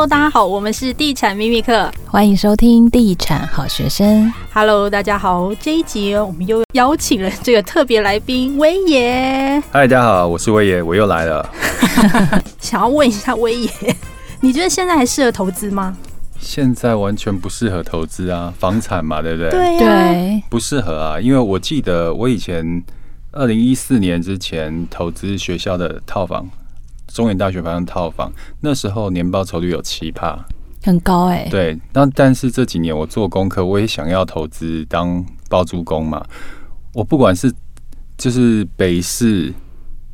Hello，大家好，我们是地产秘密客，欢迎收听地产好学生。Hello，大家好，这一集我们又邀请了这个特别来宾威爷。嗨，大家好，我是威爷，我又来了。想要问一下威爷，你觉得现在还适合投资吗？现在完全不适合投资啊，房产嘛，对不对？对对，不适合啊，因为我记得我以前二零一四年之前投资学校的套房。中原大学房套房，那时候年报酬率有七趴，很高哎、欸。对，那但是这几年我做功课，我也想要投资当包租公嘛。我不管是就是北市，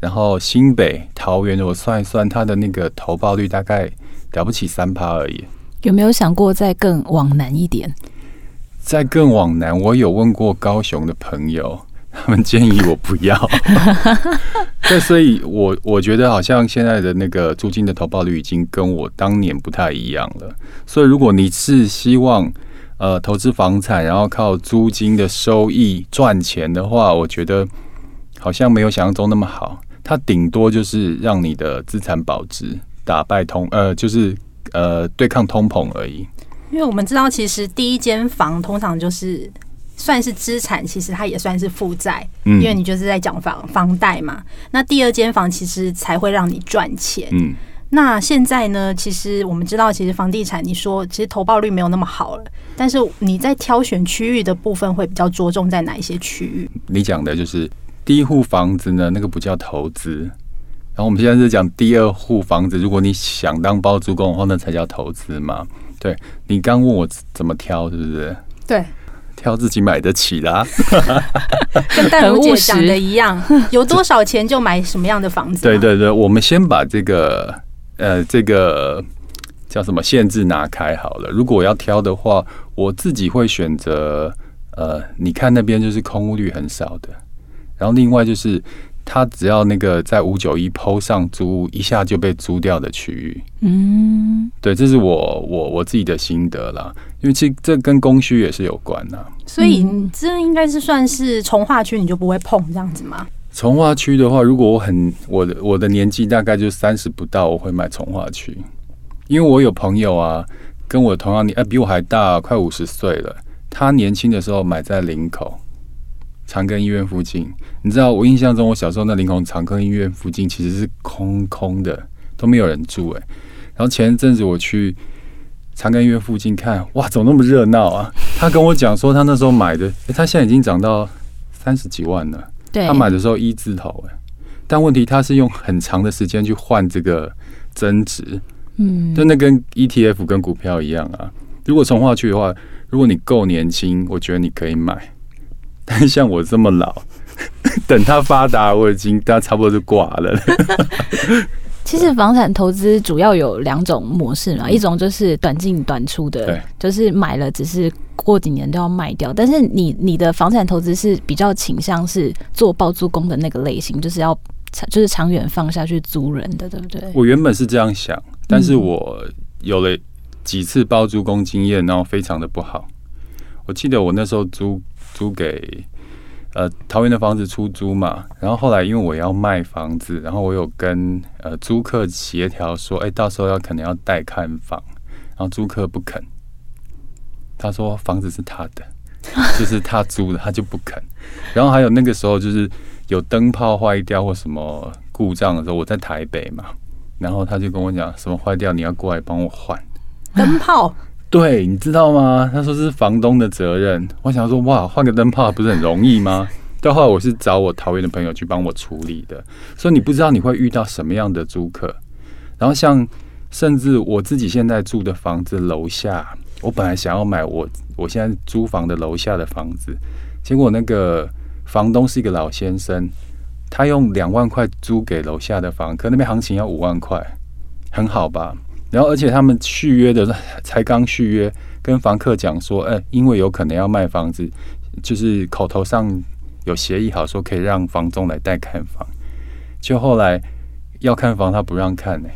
然后新北、桃园，我算一算，它的那个投报率大概了不起三趴而已。有没有想过再更往南一点？再更往南，我有问过高雄的朋友。他们建议我不要，对，所以我我觉得好像现在的那个租金的投报率已经跟我当年不太一样了。所以如果你是希望呃投资房产，然后靠租金的收益赚钱的话，我觉得好像没有想象中那么好。它顶多就是让你的资产保值，打败通呃，就是呃对抗通膨而已。因为我们知道，其实第一间房通常就是。算是资产，其实它也算是负债，因为你就是在讲房房贷嘛。那第二间房其实才会让你赚钱。嗯，那现在呢？其实我们知道，其实房地产，你说其实投报率没有那么好了。但是你在挑选区域的部分，会比较着重在哪一些区域？你讲的就是第一户房子呢，那个不叫投资。然后我们现在是讲第二户房子，如果你想当包租公的话，那才叫投资嘛。对，你刚问我怎么挑，是不是？对。挑自己买得起的，跟戴茹姐讲的一样，有多少钱就买什么样的房子。对对对，我们先把这个呃这个叫什么限制拿开好了。如果要挑的话，我自己会选择呃，你看那边就是空屋率很少的，然后另外就是。他只要那个在五九一 PO 上租，一下就被租掉的区域，嗯，对，这是我我我自己的心得啦。因为其实这跟供需也是有关的，所以这应该是算是从化区，你就不会碰这样子吗？从化区的话，如果我很我的我的年纪大概就三十不到，我会买从化区，因为我有朋友啊，跟我同样年，哎，比我还大，快五十岁了，他年轻的时候买在林口。长庚医院附近，你知道我印象中，我小时候那林口长庚医院附近其实是空空的，都没有人住哎。然后前一阵子我去长庚医院附近看，哇，怎么那么热闹啊？他跟我讲说，他那时候买的，欸，他现在已经涨到三十几万了。对，他买的时候一字头哎，但问题他是用很长的时间去换这个增值，嗯，就那跟 ETF 跟股票一样啊。如果从化区的话，如果你够年轻，我觉得你可以买。但像我这么老，等它发达，我已经他差不多就挂了。其实房产投资主要有两种模式嘛，一种就是短进短出的，就是买了只是过几年都要卖掉。但是你你的房产投资是比较倾向是做包租公的那个类型，就是要就是长远放下去租人的，对不对？我原本是这样想，但是我有了几次包租公经验，然后非常的不好。我记得我那时候租。租给呃桃园的房子出租嘛，然后后来因为我要卖房子，然后我有跟呃租客协调说，哎，到时候要可能要带看房，然后租客不肯，他说房子是他的，就是他租的，他就不肯。然后还有那个时候就是有灯泡坏掉或什么故障的时候，我在台北嘛，然后他就跟我讲什么坏掉，你要过来帮我换 灯泡。对，你知道吗？他说是房东的责任。我想说，哇，换个灯泡不是很容易吗？到后来我是找我桃园的朋友去帮我处理的。所以你不知道你会遇到什么样的租客。然后像甚至我自己现在住的房子楼下，我本来想要买我我现在租房的楼下的房子，结果那个房东是一个老先生，他用两万块租给楼下的房客，那边行情要五万块，很好吧？然后，而且他们续约的才刚续约，跟房客讲说，哎，因为有可能要卖房子，就是口头上有协议好，说可以让房东来带看房。就后来要看房，他不让看呢，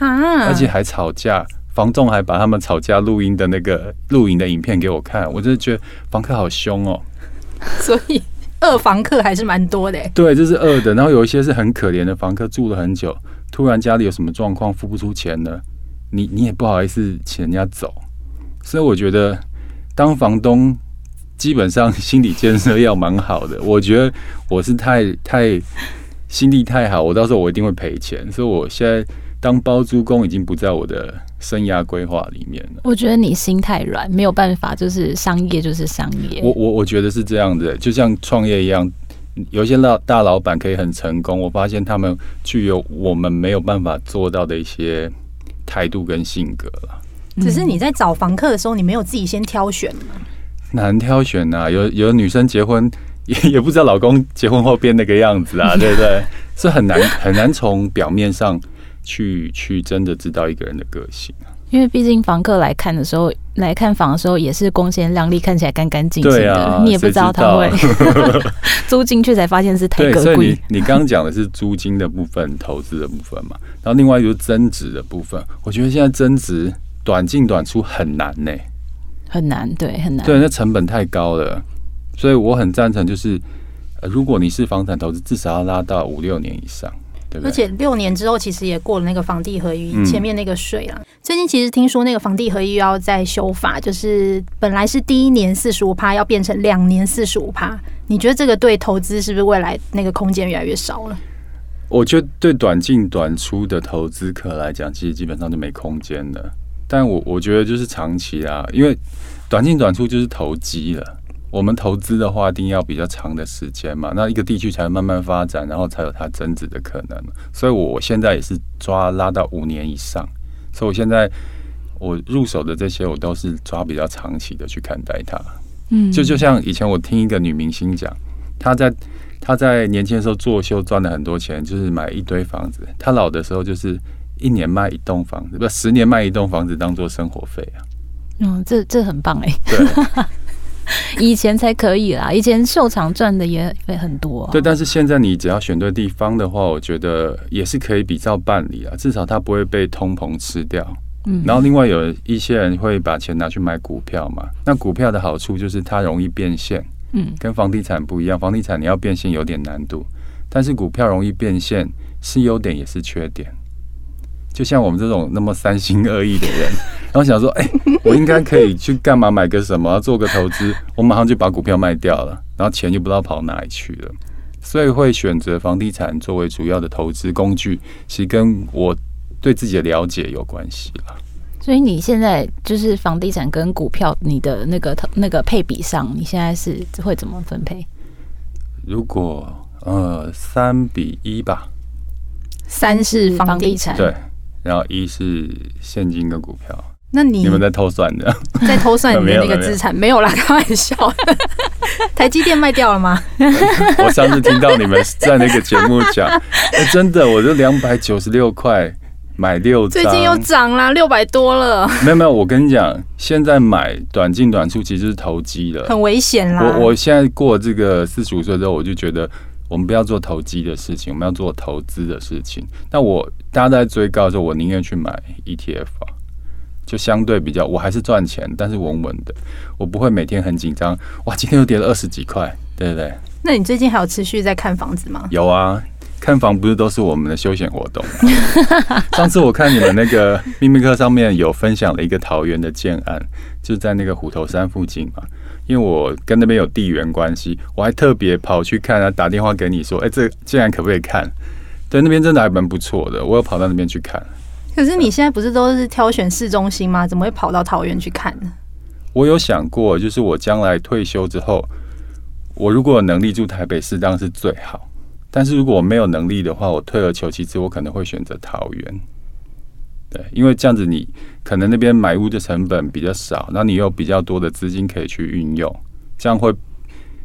而且还吵架，房仲还把他们吵架录音的那个录影的影片给我看，我真的觉得房客好凶哦。所以恶房客还是蛮多的。对，这是恶的。然后有一些是很可怜的房客，住了很久，突然家里有什么状况，付不出钱了。你你也不好意思请人家走，所以我觉得当房东基本上心理建设要蛮好的。我觉得我是太太心地太好，我到时候我一定会赔钱，所以我现在当包租公已经不在我的生涯规划里面了。我觉得你心太软，没有办法，就是商业就是商业。我我我觉得是这样的，就像创业一样。有些老大老板可以很成功，我发现他们具有我们没有办法做到的一些态度跟性格了。只是你在找房客的时候，你没有自己先挑选吗？难挑选呐、啊，有有女生结婚 也也不知道老公结婚后变那个样子啊，对不对？是很难很难从表面上去去真的知道一个人的个性啊。因为毕竟房客来看的时候，来看房的时候也是光鲜亮丽，看起来干干净净的，啊、你也不知道他会 租进去才发现是太贵。所以你你刚刚讲的是租金的部分，投资的部分嘛，然后另外就是增值的部分。我觉得现在增值短进短出很难呢、欸，很难，对，很难，对，那成本太高了。所以我很赞成，就是如果你是房产投资，至少要拉到五六年以上。而且六年之后，其实也过了那个房地合一前面那个税了。最近其实听说那个房地合一又要再修法，就是本来是第一年四十五趴，要变成两年四十五趴。你觉得这个对投资是不是未来那个空间越来越少了？我觉得对短进短出的投资客来讲，其实基本上就没空间了。但我我觉得就是长期啊，因为短进短出就是投机了。我们投资的话，一定要比较长的时间嘛，那一个地区才会慢慢发展，然后才有它增值的可能。所以我现在也是抓拉到五年以上，所以我现在我入手的这些，我都是抓比较长期的去看待它。嗯，就就像以前我听一个女明星讲，她在她在年轻的时候作秀赚了很多钱，就是买一堆房子。她老的时候就是一年卖一栋房子，不，十年卖一栋房子当做生活费啊。嗯，这这很棒哎。对。以前才可以啦，以前秀场赚的也会很多啊。对，但是现在你只要选对地方的话，我觉得也是可以比照办理啊，至少它不会被通膨吃掉。嗯，然后另外有一些人会把钱拿去买股票嘛，那股票的好处就是它容易变现，嗯，跟房地产不一样，房地产你要变现有点难度，但是股票容易变现是优点也是缺点。就像我们这种那么三心二意的人，然后想说，哎、欸，我应该可以去干嘛买个什么，做个投资，我马上就把股票卖掉了，然后钱就不知道跑哪里去了，所以会选择房地产作为主要的投资工具，其实跟我对自己的了解有关系了。所以你现在就是房地产跟股票，你的那个那个配比上，你现在是会怎么分配？如果呃三比一吧，三是房地产，对。然后一是现金跟股票，那你你们在偷算的，在偷算你的那个资产？没有啦，开玩笑。台积电卖掉了吗？我上次听到你们在那个节目讲，哎，真的，我就两百九十六块买六张，最近又涨啦六百多了。没有没有，我跟你讲，现在买短进短出其实是投机的，很危险啦。我我现在过这个四十五岁之后，我就觉得。我们不要做投机的事情，我们要做投资的事情。那我大家在追高的时候，我宁愿去买 ETF 啊，就相对比较，我还是赚钱，但是稳稳的，我不会每天很紧张。哇，今天又跌了二十几块，对不对？那你最近还有持续在看房子吗？有啊，看房不是都是我们的休闲活动吗？上次我看你们那个秘密课上面有分享了一个桃园的建案，就在那个虎头山附近嘛。因为我跟那边有地缘关系，我还特别跑去看啊，打电话给你说，哎，这竟然可不可以看？对，那边真的还蛮不错的，我有跑到那边去看。可是你现在不是都是挑选市中心吗？怎么会跑到桃园去看呢？我有想过，就是我将来退休之后，我如果有能力住台北市，当然是最好。但是如果我没有能力的话，我退而求其次，我可能会选择桃园。对，因为这样子你可能那边买屋的成本比较少，那你有比较多的资金可以去运用，这样会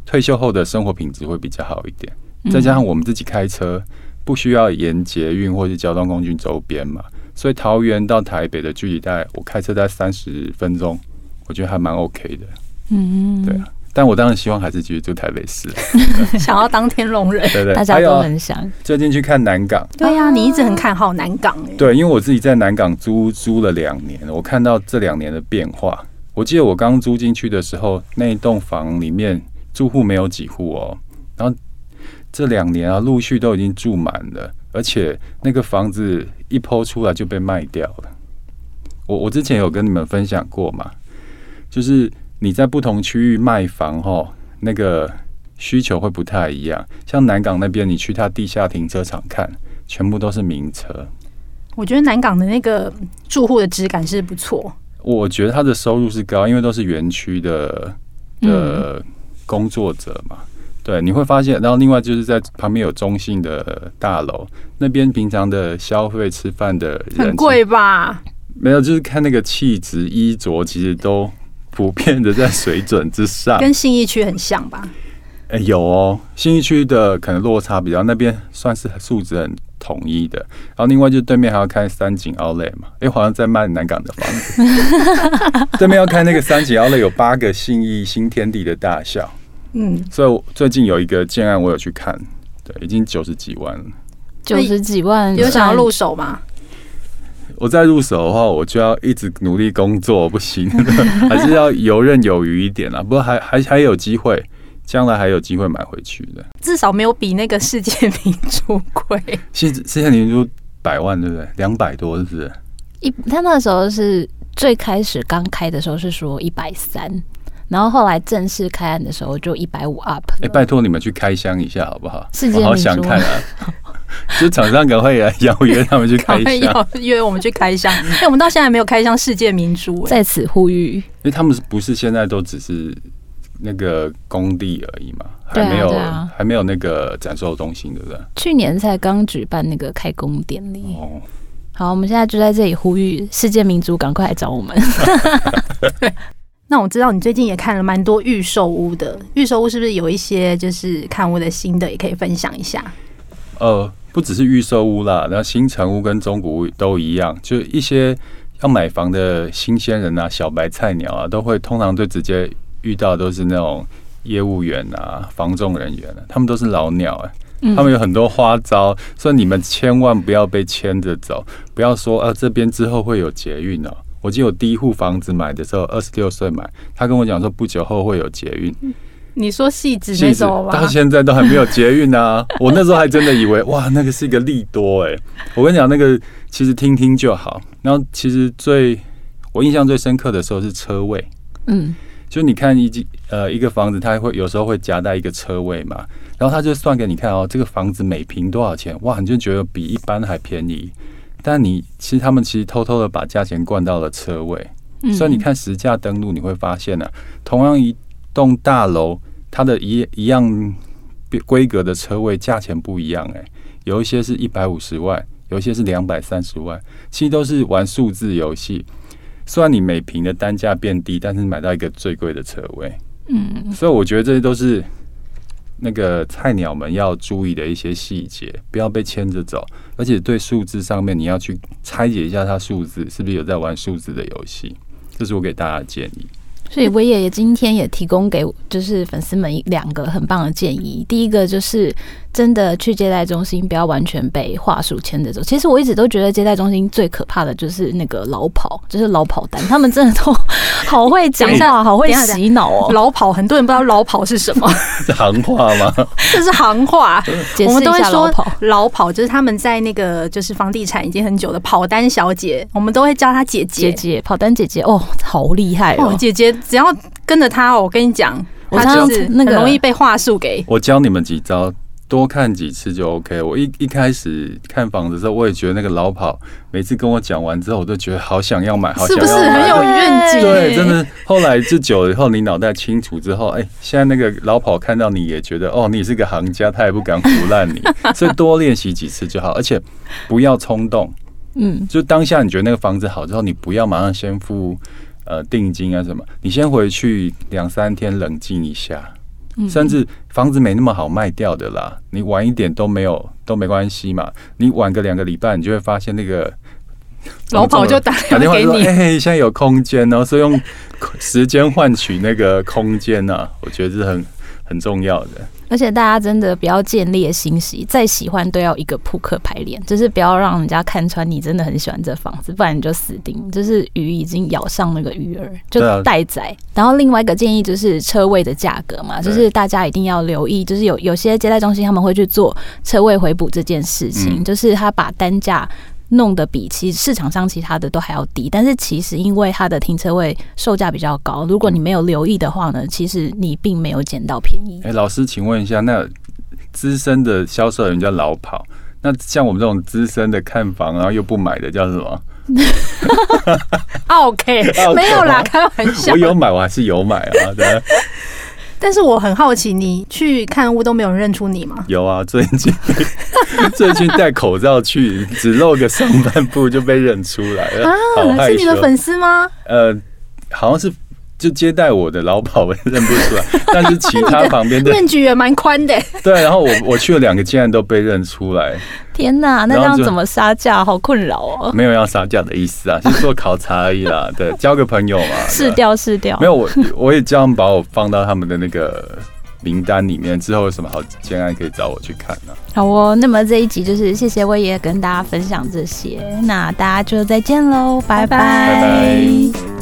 退休后的生活品质会比较好一点。再加上我们自己开车，不需要沿捷运或是交通工具周边嘛，所以桃园到台北的距离大概我开车在三十分钟，我觉得还蛮 OK 的。嗯，对啊。但我当然希望还是继续住台北市，想要当天龙人，对对，大家都很想。最近去看南港，对呀，你一直很看好南港哎。对，因为我自己在南港租租了两年，我看到这两年的变化。我记得我刚租进去的时候，那一栋房里面住户没有几户哦，然后这两年啊，陆续都已经住满了，而且那个房子一抛出来就被卖掉了。我我之前有跟你们分享过嘛，就是你在不同区域卖房哈，那个需求会不太一样。像南港那边，你去他地下停车场看，全部都是名车。我觉得南港的那个住户的质感是不错。我觉得他的收入是高，因为都是园区的的工作者嘛。对，你会发现，然后另外就是在旁边有中信的大楼，那边平常的消费吃饭的人很贵吧？没有，就是看那个气质衣着，其实都普遍的在水准之上，跟信义区很像吧？哎、欸，有哦，信义区的可能落差比较，那边算是素质很统一的。然后另外就对面还要开三井 Outlet 嘛，哎、欸，好像在卖南港的房子。对面要开那个三井 Outlet 有八个信义新天地的大小。嗯，所以最近有一个建案，我有去看，对，已经九十几万了。九十几万，有想要入手吗？我再入手的话，我就要一直努力工作，不行，还是要游刃有余一点啊。不过还还还有机会，将来还有机会买回去的。至少没有比那个世界名珠贵。世世界名珠百万，对不对？两百多，是不是？一他那时候是最开始刚开的时候是说一百三。然后后来正式开案的时候就一百五 up。哎，拜托你们去开箱一下好不好？世界我好想看啊！就厂商赶快来邀约他们去开箱，要约我们去开箱。哎，我们到现在还没有开箱世界明珠，在此呼吁。因为他们不是现在都只是那个工地而已嘛，还没有还没有那个展售中心，对不对？去年才刚举办那个开工典礼。哦，好，我们现在就在这里呼吁世界明珠赶快来找我们。那我知道你最近也看了蛮多预售屋的，预售屋是不是有一些就是看屋的新的也可以分享一下？呃，不只是预售屋啦，然后新城屋跟中古屋都一样，就一些要买房的新鲜人啊、小白菜鸟啊，都会通常最直接遇到都是那种业务员啊、房仲人员啊，他们都是老鸟哎、欸，他们有很多花招，所以你们千万不要被牵着走，不要说啊这边之后会有捷运哦。我记得我第一户房子买的时候，二十六岁买，他跟我讲说不久后会有捷运。你说细致那时候吗？到现在都还没有捷运啊！我那时候还真的以为哇，那个是一个利多哎。我跟你讲，那个其实听听就好。然后其实最我印象最深刻的时候是车位，嗯，就你看一呃一个房子，它会有时候会夹带一个车位嘛，然后他就算给你看哦，这个房子每平多少钱？哇，你就觉得比一般还便宜。但你其实他们其实偷偷的把价钱灌到了车位，所以你看实价登录，你会发现呢、啊，同样一栋大楼，它的一一样规格的车位价钱不一样哎、欸，有一些是一百五十万，有一些是两百三十万，其实都是玩数字游戏。虽然你每平的单价变低，但是买到一个最贵的车位，嗯，所以我觉得这些都是。那个菜鸟们要注意的一些细节，不要被牵着走，而且对数字上面你要去拆解一下，它数字是不是有在玩数字的游戏？这是我给大家的建议。所以我也今天也提供给就是粉丝们两个很棒的建议，第一个就是。真的去接待中心，不要完全被话术牵着走。其实我一直都觉得接待中心最可怕的就是那个老跑，就是老跑单，他们真的都 好会讲话，好会洗脑哦。老跑，很多人不知道老跑是什么，是行话吗？这是行话，我们都会说老跑，就是他们在那个就是房地产已经很久的跑单小姐，我们都会叫她姐姐。姐姐，跑单姐姐哦，好厉害哦！姐姐只要跟着她哦，我跟你讲，她就是那个容易被话术给。我教你们几招。多看几次就 OK。我一一开始看房子的时候，我也觉得那个老跑，每次跟我讲完之后，我都觉得好想要买，好想要买，是不是很有愿景？对，真的。后来就久了以后，你脑袋清楚之后，哎，现在那个老跑看到你也觉得，哦，你是个行家，他也不敢唬烂你。所以多练习几次就好，而且不要冲动。嗯，就当下你觉得那个房子好之后，你不要马上先付呃定金啊什么，你先回去两三天冷静一下。甚至房子没那么好卖掉的啦，你晚一点都没有都没关系嘛。你晚个两个礼拜，你就会发现那个 老跑就打电话给你，哎，现在有空间哦，所以用时间换取那个空间呐，我觉得是很很重要的。而且大家真的不要见猎心喜，再喜欢都要一个扑克牌脸，就是不要让人家看穿你真的很喜欢这房子，不然你就死定。就是鱼已经咬上那个鱼饵，就待宰。然后另外一个建议就是车位的价格嘛，就是大家一定要留意，就是有有些接待中心他们会去做车位回补这件事情，就是他把单价弄得比其实市场上其他的都还要低，但是其实因为它的停车位售价比较高，如果你没有留意的话呢，其实你并没有捡到便宜。哎、欸，老师，请问一下，那资深的销售人叫老跑，那像我们这种资深的看房然后又不买的叫什么？OK，没有啦，开玩笑。我有买，我还是有买啊，对。但是我很好奇，你去看屋都没有人认出你吗？有啊，最近 最近戴口罩去，只露个上半部就被认出来了。啊，是你的粉丝吗？呃，好像是。就接待我的老鴇认不出来，但是其他旁边的面具也蛮宽的。对，然后我我去了两个，竟然都被认出来。天哪，那这样怎么杀价？好困扰哦。没有要杀价的意思啊，是做考察而已啦。对，交个朋友嘛。试掉试掉。没有我，我也这样把我放到他们的那个名单里面，之后有什么好建案可以找我去看呢？好哦，那么这一集就是谢谢威爷跟大家分享这些，那大家就再见喽，拜拜。拜拜。